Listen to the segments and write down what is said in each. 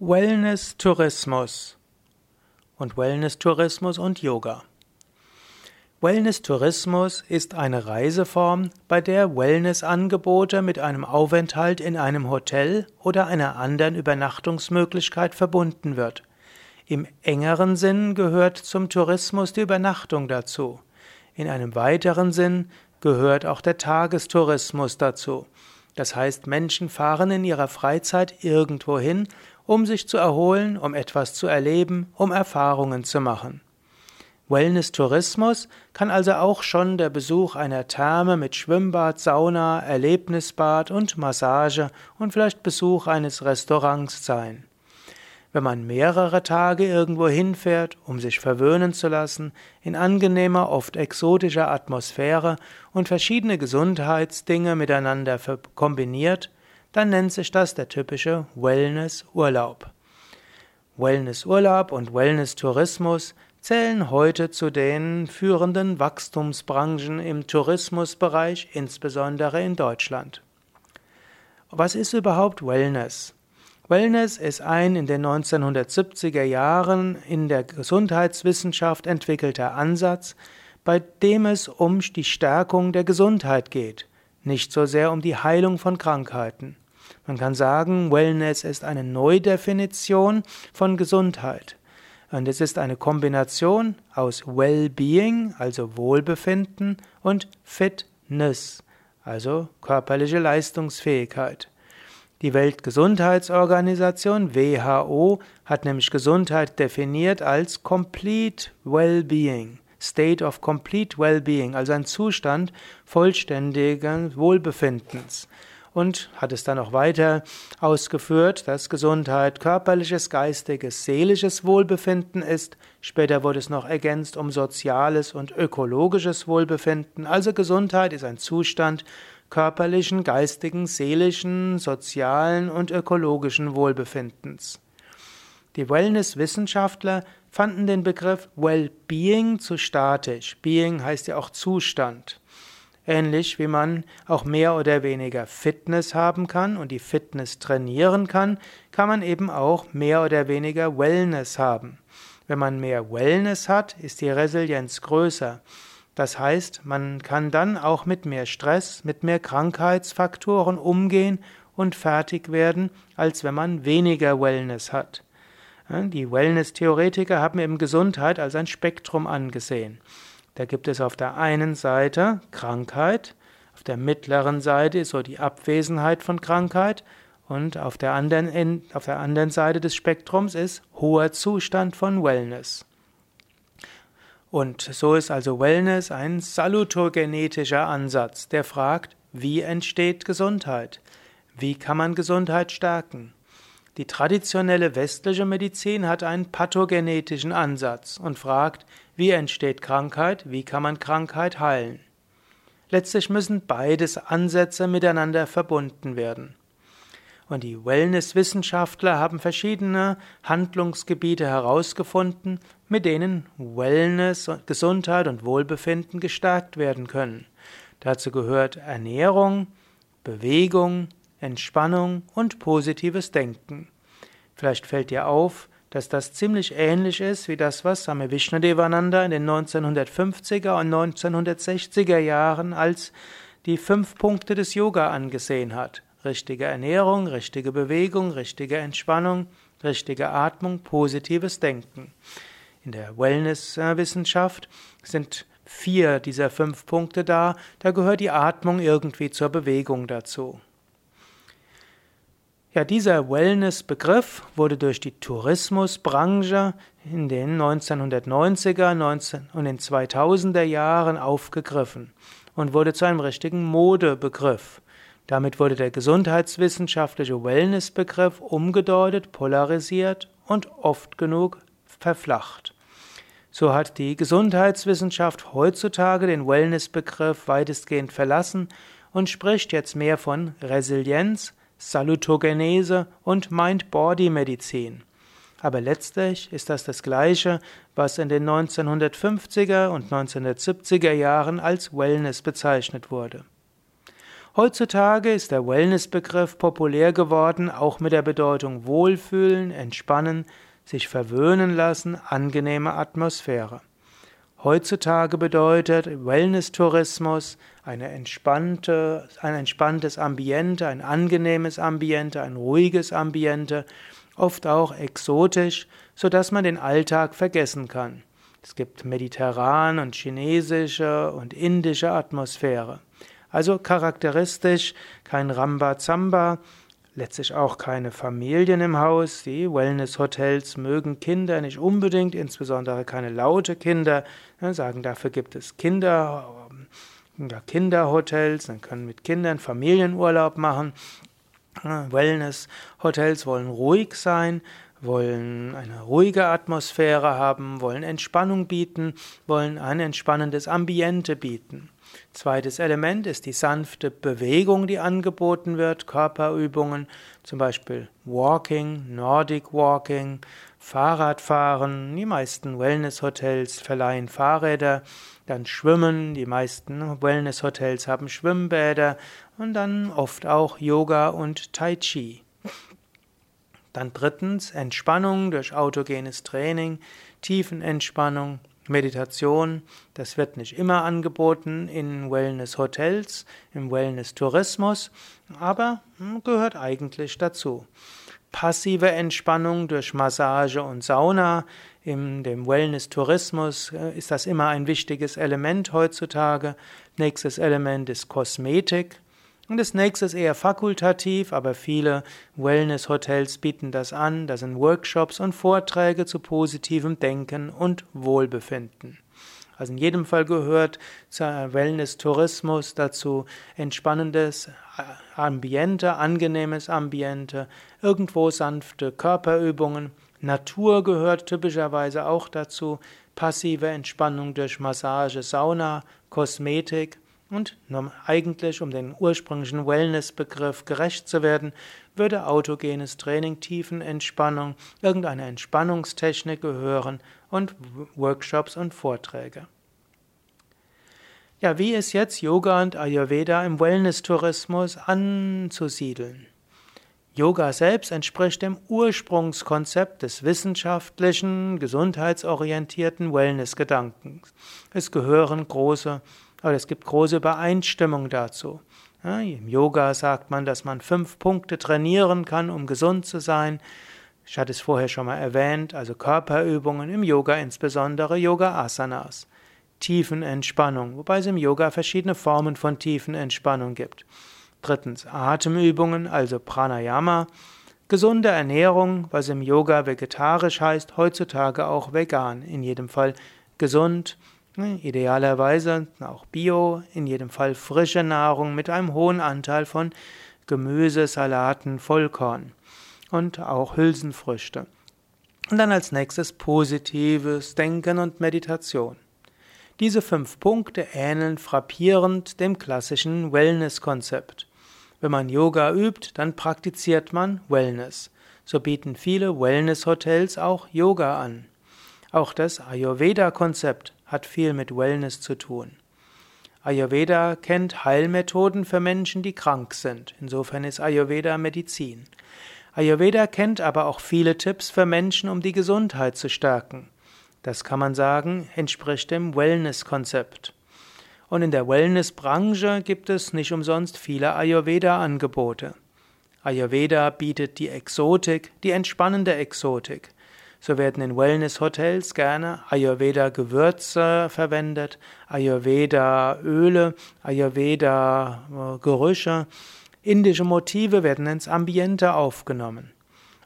Wellness-Tourismus und Wellness-Tourismus und Yoga. Wellness-Tourismus ist eine Reiseform, bei der Wellness-Angebote mit einem Aufenthalt in einem Hotel oder einer anderen Übernachtungsmöglichkeit verbunden wird. Im engeren Sinn gehört zum Tourismus die Übernachtung dazu. In einem weiteren Sinn gehört auch der Tagestourismus dazu. Das heißt, Menschen fahren in ihrer Freizeit irgendwo hin, um sich zu erholen, um etwas zu erleben, um Erfahrungen zu machen. Wellness-Tourismus kann also auch schon der Besuch einer Therme mit Schwimmbad, Sauna, Erlebnisbad und Massage und vielleicht Besuch eines Restaurants sein. Wenn man mehrere Tage irgendwo hinfährt, um sich verwöhnen zu lassen, in angenehmer, oft exotischer Atmosphäre und verschiedene Gesundheitsdinge miteinander kombiniert, dann nennt sich das der typische Wellness-Urlaub. Wellness-Urlaub und Wellness-Tourismus zählen heute zu den führenden Wachstumsbranchen im Tourismusbereich, insbesondere in Deutschland. Was ist überhaupt Wellness? Wellness ist ein in den 1970er Jahren in der Gesundheitswissenschaft entwickelter Ansatz, bei dem es um die Stärkung der Gesundheit geht nicht so sehr um die Heilung von Krankheiten. Man kann sagen, Wellness ist eine Neudefinition von Gesundheit. Und es ist eine Kombination aus Well-Being, also Wohlbefinden, und Fitness, also körperliche Leistungsfähigkeit. Die Weltgesundheitsorganisation WHO hat nämlich Gesundheit definiert als Complete Well-Being. State of Complete Well-Being, also ein Zustand vollständigen Wohlbefindens. Und hat es dann auch weiter ausgeführt, dass Gesundheit körperliches, geistiges, seelisches Wohlbefinden ist. Später wurde es noch ergänzt um soziales und ökologisches Wohlbefinden. Also Gesundheit ist ein Zustand körperlichen, geistigen, seelischen, sozialen und ökologischen Wohlbefindens. Die Wellness-Wissenschaftler fanden den Begriff Well-Being zu statisch. Being heißt ja auch Zustand. Ähnlich wie man auch mehr oder weniger Fitness haben kann und die Fitness trainieren kann, kann man eben auch mehr oder weniger Wellness haben. Wenn man mehr Wellness hat, ist die Resilienz größer. Das heißt, man kann dann auch mit mehr Stress, mit mehr Krankheitsfaktoren umgehen und fertig werden, als wenn man weniger Wellness hat. Die Wellness-Theoretiker haben eben Gesundheit als ein Spektrum angesehen. Da gibt es auf der einen Seite Krankheit, auf der mittleren Seite ist so die Abwesenheit von Krankheit und auf der anderen, auf der anderen Seite des Spektrums ist hoher Zustand von Wellness. Und so ist also Wellness ein salutogenetischer Ansatz, der fragt, wie entsteht Gesundheit? Wie kann man Gesundheit stärken? Die traditionelle westliche Medizin hat einen pathogenetischen Ansatz und fragt, wie entsteht Krankheit, wie kann man Krankheit heilen. Letztlich müssen beides Ansätze miteinander verbunden werden. Und die Wellness-Wissenschaftler haben verschiedene Handlungsgebiete herausgefunden, mit denen Wellness, Gesundheit und Wohlbefinden gestärkt werden können. Dazu gehört Ernährung, Bewegung, Entspannung und positives Denken. Vielleicht fällt dir auf, dass das ziemlich ähnlich ist wie das, was Swami Vishnadevananda in den 1950er und 1960er Jahren als die fünf Punkte des Yoga angesehen hat. Richtige Ernährung, richtige Bewegung, richtige Entspannung, richtige Atmung, positives Denken. In der Wellness-Wissenschaft sind vier dieser fünf Punkte da. Da gehört die Atmung irgendwie zur Bewegung dazu. Ja, dieser Wellness-Begriff wurde durch die Tourismusbranche in den 1990er 19 und den 2000er Jahren aufgegriffen und wurde zu einem richtigen Modebegriff. Damit wurde der gesundheitswissenschaftliche Wellness-Begriff umgedeutet, polarisiert und oft genug verflacht. So hat die Gesundheitswissenschaft heutzutage den Wellness-Begriff weitestgehend verlassen und spricht jetzt mehr von Resilienz, Salutogenese und Mind-Body-Medizin. Aber letztlich ist das das Gleiche, was in den 1950er und 1970er Jahren als Wellness bezeichnet wurde. Heutzutage ist der Wellness-Begriff populär geworden, auch mit der Bedeutung Wohlfühlen, Entspannen, sich verwöhnen lassen, angenehme Atmosphäre. Heutzutage bedeutet Wellness-Tourismus eine entspannte, ein entspanntes Ambiente, ein angenehmes Ambiente, ein ruhiges Ambiente, oft auch exotisch, so dass man den Alltag vergessen kann. Es gibt mediterran und chinesische und indische Atmosphäre. Also charakteristisch kein Rambazamba, letztlich auch keine Familien im Haus. Die Wellness-Hotels mögen Kinder nicht unbedingt, insbesondere keine laute Kinder. Ja, sagen, dafür gibt es Kinder, ja, Kinderhotels, dann können mit Kindern Familienurlaub machen. Wellness-Hotels wollen ruhig sein, wollen eine ruhige Atmosphäre haben, wollen Entspannung bieten, wollen ein entspannendes Ambiente bieten. Zweites Element ist die sanfte Bewegung, die angeboten wird, Körperübungen, zum Beispiel Walking, Nordic Walking, Fahrradfahren. Die meisten Wellness-Hotels verleihen Fahrräder, dann Schwimmen, die meisten Wellness-Hotels haben Schwimmbäder und dann oft auch Yoga und Tai Chi. Dann drittens Entspannung durch autogenes Training, Tiefenentspannung, Meditation. Das wird nicht immer angeboten in Wellness-Hotels, im Wellness-Tourismus, aber hm, gehört eigentlich dazu. Passive Entspannung durch Massage und Sauna. In dem Wellness-Tourismus äh, ist das immer ein wichtiges Element heutzutage. Nächstes Element ist Kosmetik. Und das nächste ist eher fakultativ, aber viele Wellness-Hotels bieten das an. Das sind Workshops und Vorträge zu positivem Denken und Wohlbefinden. Also in jedem Fall gehört zur Wellness-Tourismus dazu entspannendes Ambiente, angenehmes Ambiente, irgendwo sanfte Körperübungen. Natur gehört typischerweise auch dazu, passive Entspannung durch Massage, Sauna, Kosmetik und eigentlich, um den ursprünglichen Wellness-Begriff gerecht zu werden, würde autogenes Training, Tiefenentspannung, irgendeine Entspannungstechnik gehören und Workshops und Vorträge. Ja, wie ist jetzt Yoga und Ayurveda im Wellness-Tourismus anzusiedeln? Yoga selbst entspricht dem Ursprungskonzept des wissenschaftlichen, gesundheitsorientierten Wellness-Gedankens. Es gehören große aber es gibt große Übereinstimmung dazu. Ja, Im Yoga sagt man, dass man fünf Punkte trainieren kann, um gesund zu sein. Ich hatte es vorher schon mal erwähnt, also Körperübungen, im Yoga insbesondere Yoga-Asanas. Tiefenentspannung, wobei es im Yoga verschiedene Formen von Tiefenentspannung gibt. Drittens Atemübungen, also Pranayama. Gesunde Ernährung, was im Yoga vegetarisch heißt, heutzutage auch vegan, in jedem Fall gesund Idealerweise auch Bio, in jedem Fall frische Nahrung mit einem hohen Anteil von Gemüse, Salaten, Vollkorn und auch Hülsenfrüchte. Und dann als nächstes positives Denken und Meditation. Diese fünf Punkte ähneln frappierend dem klassischen Wellness-Konzept. Wenn man Yoga übt, dann praktiziert man Wellness. So bieten viele Wellness-Hotels auch Yoga an. Auch das Ayurveda-Konzept hat viel mit Wellness zu tun. Ayurveda kennt Heilmethoden für Menschen, die krank sind. Insofern ist Ayurveda Medizin. Ayurveda kennt aber auch viele Tipps für Menschen, um die Gesundheit zu stärken. Das kann man sagen, entspricht dem Wellness-Konzept. Und in der Wellness-Branche gibt es nicht umsonst viele Ayurveda-Angebote. Ayurveda bietet die Exotik, die entspannende Exotik. So werden in Wellness-Hotels gerne Ayurveda-Gewürze verwendet, Ayurveda-Öle, Ayurveda-Gerüche. Indische Motive werden ins Ambiente aufgenommen.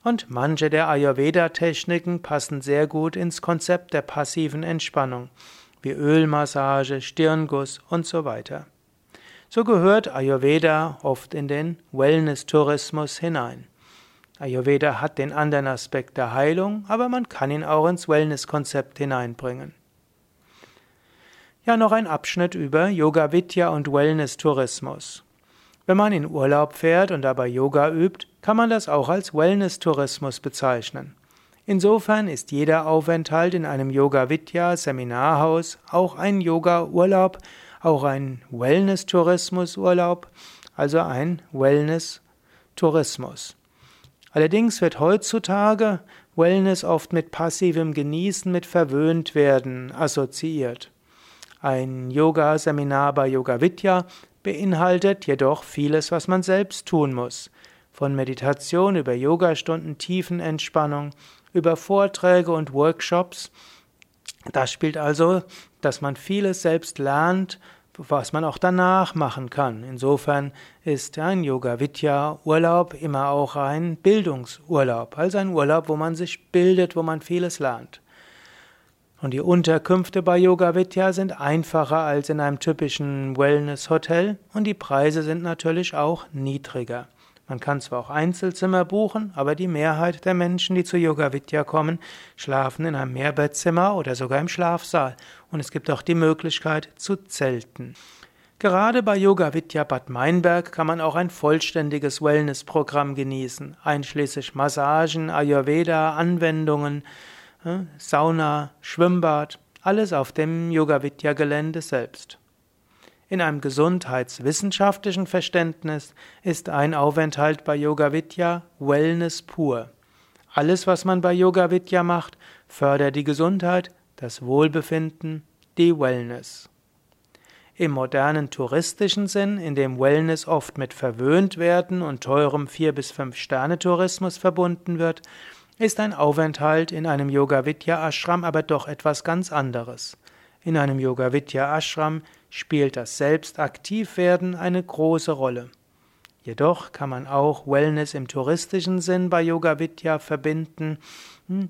Und manche der Ayurveda-Techniken passen sehr gut ins Konzept der passiven Entspannung, wie Ölmassage, Stirnguss und so weiter. So gehört Ayurveda oft in den Wellness-Tourismus hinein. Ayurveda hat den anderen Aspekt der Heilung, aber man kann ihn auch ins Wellness-Konzept hineinbringen. Ja, noch ein Abschnitt über Yoga Vidya und Wellness-Tourismus. Wenn man in Urlaub fährt und dabei Yoga übt, kann man das auch als Wellness-Tourismus bezeichnen. Insofern ist jeder Aufenthalt in einem Yoga Vidya Seminarhaus auch ein Yoga-Urlaub, auch ein Wellness-Tourismus-Urlaub also ein Wellness-Tourismus. Allerdings wird heutzutage Wellness oft mit passivem Genießen, mit verwöhnt werden assoziiert. Ein Yoga-Seminar bei Yoga Vidya beinhaltet jedoch vieles, was man selbst tun muss. Von Meditation über Yogastunden, Tiefenentspannung, über Vorträge und Workshops. Das spielt also, dass man vieles selbst lernt was man auch danach machen kann. Insofern ist ein Yoga Vidya Urlaub immer auch ein Bildungsurlaub, also ein Urlaub, wo man sich bildet, wo man vieles lernt. Und die Unterkünfte bei Yoga Vidya sind einfacher als in einem typischen Wellness Hotel und die Preise sind natürlich auch niedriger. Man kann zwar auch Einzelzimmer buchen, aber die Mehrheit der Menschen, die zu Yoga Vidya kommen, schlafen in einem Mehrbettzimmer oder sogar im Schlafsaal. Und es gibt auch die Möglichkeit zu zelten. Gerade bei Yoga Vidya Bad Meinberg kann man auch ein vollständiges Wellnessprogramm genießen, einschließlich Massagen, Ayurveda, Anwendungen, äh, Sauna, Schwimmbad, alles auf dem Yoga Vidya Gelände selbst. In einem gesundheitswissenschaftlichen Verständnis ist ein Aufenthalt bei Yoga Vidya Wellness pur. Alles, was man bei Yoga Vidya macht, fördert die Gesundheit, das Wohlbefinden, die Wellness. Im modernen touristischen Sinn, in dem Wellness oft mit verwöhnt werden und teurem 4 bis 5 Sterne Tourismus verbunden wird, ist ein Aufenthalt in einem Yoga Vidya Ashram aber doch etwas ganz anderes. In einem Yoga Vidya Ashram spielt das Selbstaktivwerden eine große Rolle. Jedoch kann man auch Wellness im touristischen Sinn bei Yoga Vidya verbinden, hm,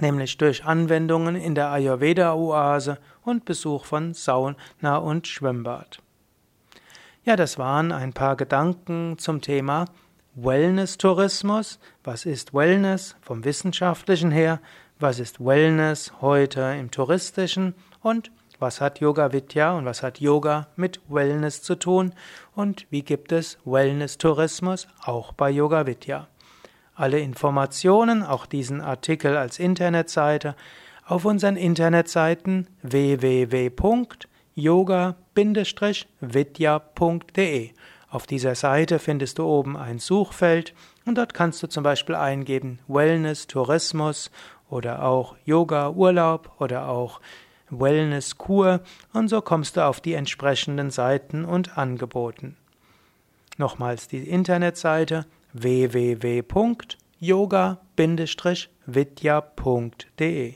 nämlich durch Anwendungen in der Ayurveda-Oase und Besuch von Sauna und Schwimmbad. Ja, das waren ein paar Gedanken zum Thema Wellness-Tourismus. Was ist Wellness vom wissenschaftlichen her? Was ist Wellness heute im touristischen? Und was hat Yoga Vidya und was hat Yoga mit Wellness zu tun? Und wie gibt es Wellness-Tourismus auch bei Yoga Vidya? Alle Informationen, auch diesen Artikel als Internetseite, auf unseren Internetseiten www.yoga-vidya.de. Auf dieser Seite findest du oben ein Suchfeld und dort kannst du zum Beispiel eingeben Wellness, Tourismus oder auch Yoga, Urlaub oder auch Wellness-Kur und so kommst du auf die entsprechenden Seiten und Angeboten. Nochmals die Internetseite www.yoga-vidya.de